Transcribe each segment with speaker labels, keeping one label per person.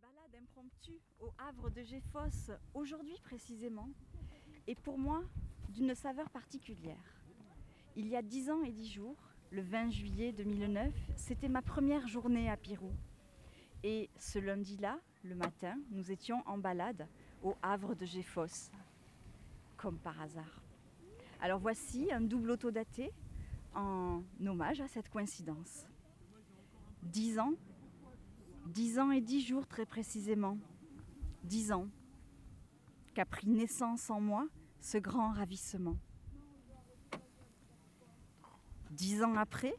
Speaker 1: balade impromptue au Havre de Géfos, aujourd'hui précisément, est pour moi d'une saveur particulière. Il y a dix ans et dix jours, le 20 juillet 2009, c'était ma première journée à Pirou. Et ce lundi-là, le matin, nous étions en balade au Havre de Géfos, comme par hasard. Alors voici un double autodaté en hommage à cette coïncidence. Dix ans Dix ans et dix jours très précisément. Dix ans qu'a pris naissance en moi ce grand ravissement. Dix ans après,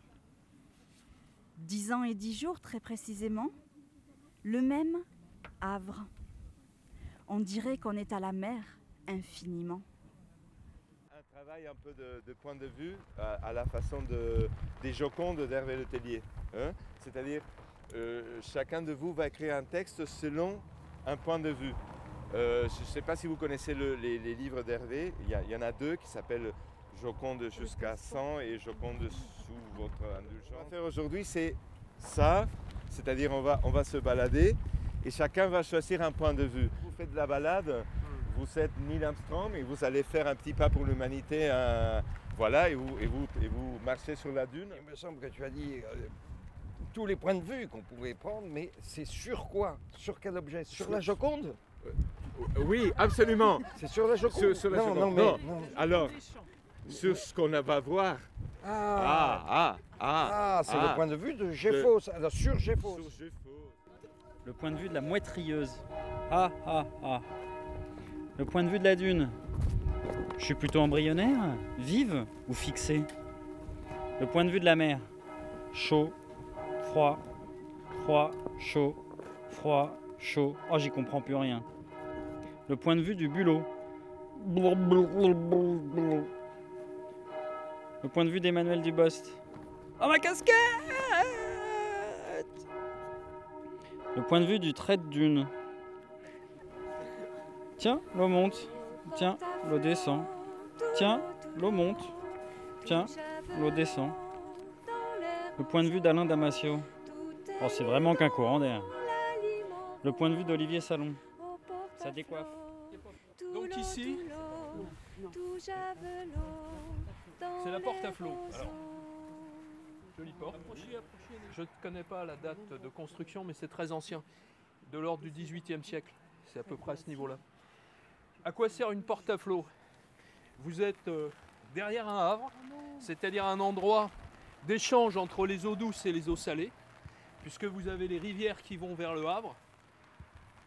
Speaker 1: dix ans et dix jours très précisément, le même Havre. On dirait qu'on est à la mer infiniment.
Speaker 2: Un travail un peu de, point de vue à, la façon de, des Jocondes d'Hervé Le Tellier. hein. C'est-à-dire, euh, chacun de vous va écrire un texte selon un point de vue. Euh, je ne sais pas si vous connaissez le- les, les livres d'Hervé. Il y, en a deux qui s'appellent Joconde jusqu'à 100 et Joconde sous votre indulgence. Ce qu'on va faire aujourd'hui, c'est ça. C'est-à-dire, on va, on va se balader et chacun va choisir un point de vue. Vous faites de la balade, vous êtes Neil Armstrong et vous allez faire un petit pas pour l'humanité. Voilà, et vous, et, vous, et vous marchez sur la dune.
Speaker 3: Il me semble que tu as dit euh, tous les points de vue qu'on pouvait prendre, mais c'est sur quoi? Sur quel objet? Sur la Joconde?
Speaker 2: Oui, absolument.
Speaker 3: C'est sur la Joconde?
Speaker 2: Sur- sur la
Speaker 3: non,
Speaker 2: Joconde.
Speaker 3: non, mais,
Speaker 2: Non.
Speaker 3: non.
Speaker 2: Alors, sur ce qu'on va voir.
Speaker 3: Ah,
Speaker 2: Ah, ah, ah.
Speaker 3: ah, c'est
Speaker 2: ah.
Speaker 3: le point de vue de Géfos, alors sur Géfos.
Speaker 4: Le point de vue de la moitrieuse. Ah ah ah. Le point de vue de la dune. Je suis plutôt embryonnaire, vive ou fixée Le point de vue de la mer. Chaud, froid, froid, chaud, froid, chaud. Oh, j'y comprends plus rien. Le point de vue du bulot. Le point de vue d'Emmanuel Dubost. Oh ma casquette Le point de vue du trait de dune. Tiens, l'eau monte. Tiens, l'eau descend. Tiens, l'eau monte. Tiens, l'eau descend. Le point de vue d'Alain Damasio. Oh, c'est vraiment qu'un courant d'air. Le point de vue d'Olivier Salon. Ça décoiffe.
Speaker 5: Donc ici, c'est la porte à flot. Alors, jolie porte. Je ne connais pas la date de construction, mais c'est très ancien, de l'ordre du XVIIIe siècle. C'est à peu près à ce niveau-là. À quoi sert une porte à flot? Vous êtes euh, derrière un havre, c'est-à-dire un endroit d'échange entre les eaux douces et les eaux salées, puisque vous avez les rivières qui vont vers le havre.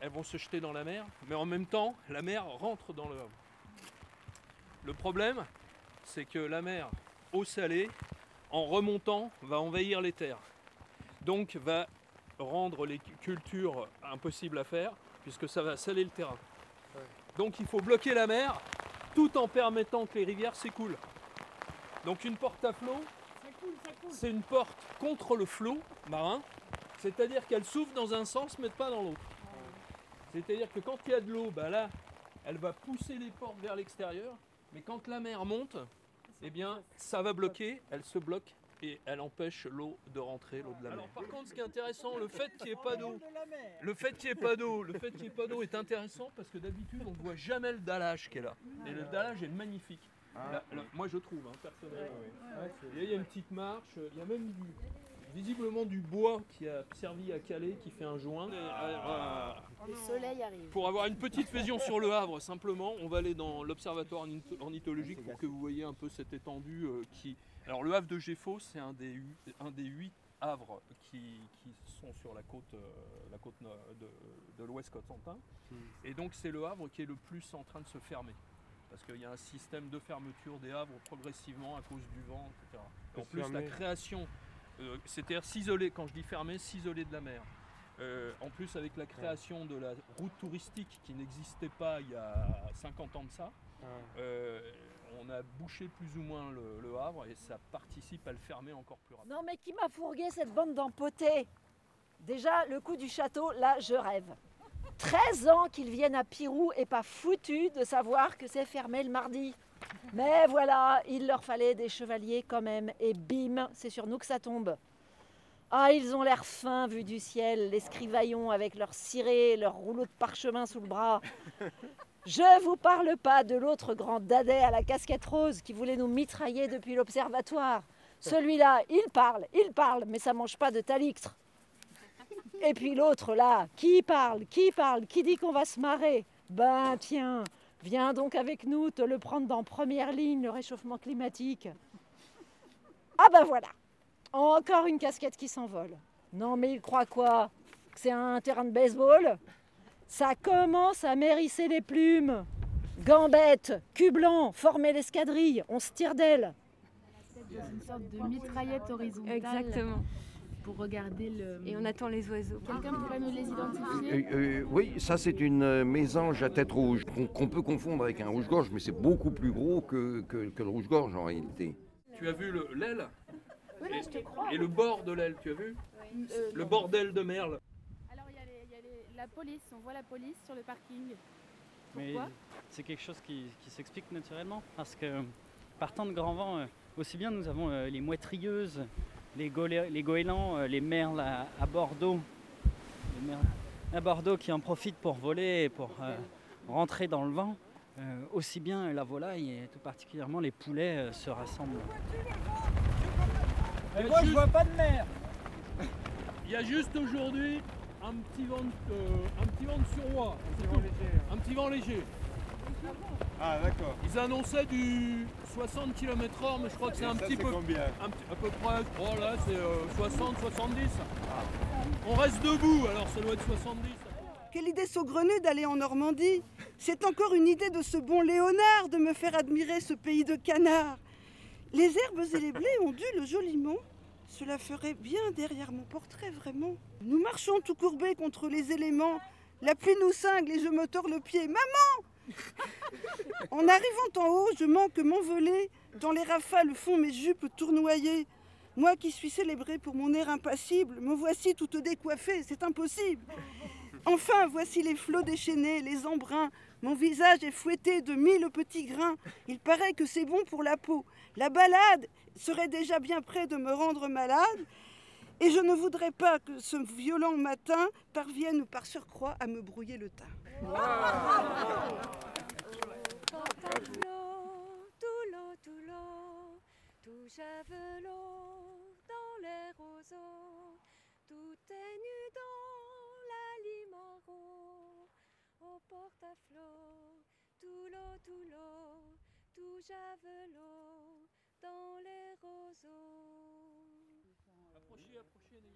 Speaker 5: Elles vont se jeter dans la mer, mais en même temps, la mer rentre dans le havre. Le problème, c'est que la mer, eau salée, en remontant, va envahir les terres. Donc va rendre les cultures impossibles à faire, puisque ça va saler le terrain. Donc il faut bloquer la mer tout en permettant que les rivières s'écoulent. Donc une porte à flot, c'est une porte contre le flot marin, c'est-à-dire qu'elle s'ouvre dans un sens mais pas dans l'autre. C'est-à-dire que quand il y a de l'eau, bah là, elle va pousser les portes vers l'extérieur, mais quand la mer monte, eh bien, ça va bloquer, elle se bloque et elle empêche l'eau de rentrer, l'eau de la mer. Alors par contre, ce qui est intéressant, le fait qu'il n'y ait pas d'eau, le fait qu'il n'y ait pas d'eau, le fait qu'il n'y ait pas d'eau est intéressant parce que d'habitude, on ne voit jamais le dallage qui est là. Et le dallage est magnifique. Là- là, moi, je trouve, hein, personnellement. Il y a une petite marche, il y a même du, visiblement du bois qui a servi à caler, qui fait un joint. Et, euh, voilà.
Speaker 6: Le soleil arrive.
Speaker 5: Pour avoir une petite vision sur le Havre, simplement, on va aller dans l'observatoire ornitho- ornithologique pour que vous voyez un peu cette étendue euh, qui. Alors le Havre de Géfos, c'est un des un des huit havres qui, qui sont sur la côte, euh, la côte de, de l'Ouest Cotentin. Et donc c'est le Havre qui est le plus en train de se fermer. Parce qu'il y a un système de fermeture des havres progressivement à cause du vent, etc. En plus, la création, euh, c'est-à-dire s'isoler, quand je dis fermer, s'isoler de la mer. Euh, en plus, avec la création de la route touristique qui n'existait pas il y a 50 ans de ça, euh, on a bouché plus ou moins le, le Havre et ça participe à le fermer encore plus rapidement.
Speaker 6: Non mais qui m'a fourgué cette bande d'empotés? Déjà, le coup du château, là, je rêve. 13 ans qu'ils viennent à Pirou et pas foutus de savoir que c'est fermé le mardi. Mais voilà, il leur fallait des chevaliers quand même. Et bim, c'est sur nous que ça tombe. Ah, ils ont l'air fins vus du ciel, les scrivaillons avec leurs cirés, leurs rouleaux de parchemin sous le bras. Je vous parle pas de l'autre grand dadais à la casquette rose qui voulait nous mitrailler depuis l'observatoire. Celui-là, il parle, il parle, mais ça mange pas de talixtre. Et puis l'autre là, qui parle, qui parle, qui dit qu'on va se marrer? Ben tiens, viens donc avec nous te le prendre dans première ligne, le réchauffement climatique. Ah ben voilà, encore une casquette qui s'envole. Non mais il croit quoi? Que c'est un terrain de baseball? Ça commence à mérisser les plumes. Gambette, cul blanc, former l'escadrille, on se tire d'elle.
Speaker 7: dans une sorte de mitraillette horizontale
Speaker 8: Exactement.
Speaker 7: Pour regarder le.
Speaker 8: Et on attend les oiseaux.
Speaker 7: Quelqu'un pourrait nous les identifier
Speaker 3: Euh, euh, oui, ça c'est une euh, mésange à tête rouge, qu'on peut confondre avec un rouge-gorge, mais c'est beaucoup plus gros que, que- que le rouge-gorge en réalité.
Speaker 5: Tu as vu le- l'aile
Speaker 7: Oui, je te crois.
Speaker 5: et le bord de l'aile, tu as vu
Speaker 7: Euh,
Speaker 5: Le
Speaker 7: non.
Speaker 5: bordel de merle.
Speaker 7: Alors il y a, les- il y a les- la police, on voit la police sur le parking.
Speaker 4: Mais
Speaker 7: Pourquoi
Speaker 4: c'est quelque chose qui, qui s'explique naturellement parce que partant de grand vent, euh, aussi bien nous avons euh, les moitrieuses, les, golé- les goélands, euh, les merles à, à Bordeaux, les merles à Bordeaux qui en profitent pour voler et pour euh, rentrer dans le vent. euh, aussi bien la volaille et tout particulièrement les poulets euh, se rassemblent.
Speaker 5: moi, je vois pas de mer. Il y a juste aujourd'hui un petit vent de, euh, un petit vent de. Un petit vent léger.
Speaker 2: Ah d'accord.
Speaker 5: Ils annonçaient du 60 km/h, mais je crois que c'est un
Speaker 2: Ça,
Speaker 5: petit peu
Speaker 2: combien
Speaker 5: un petit- à peu près. Oh là, c'est euh, 60, 70. On reste debout, alors ça doit être 70.
Speaker 9: Quelle idée saugrenue d'aller en Normandie C'est encore une idée de ce bon Léonard de me faire admirer ce pays de canards. Les herbes et les blés ondulent joliment. Cela ferait bien derrière mon portrait, vraiment. Nous marchons tout courbés contre les éléments. La pluie nous cingle et je me tords le pied. Maman En arrivant en haut, je manque m'envoler. Dans les rafales font mes jupes tournoyées. Moi qui suis célébrée pour mon air impassible, me voici toute décoiffée, c'est impossible. Enfin, voici les flots déchaînés, les embruns. Mon visage est fouetté de mille petits grains. Il paraît que c'est bon pour la peau. La balade serait déjà bien près de me rendre malade. Et je ne voudrais pas que ce violent matin parvienne par surcroît à me brouiller le teint.
Speaker 5: approché une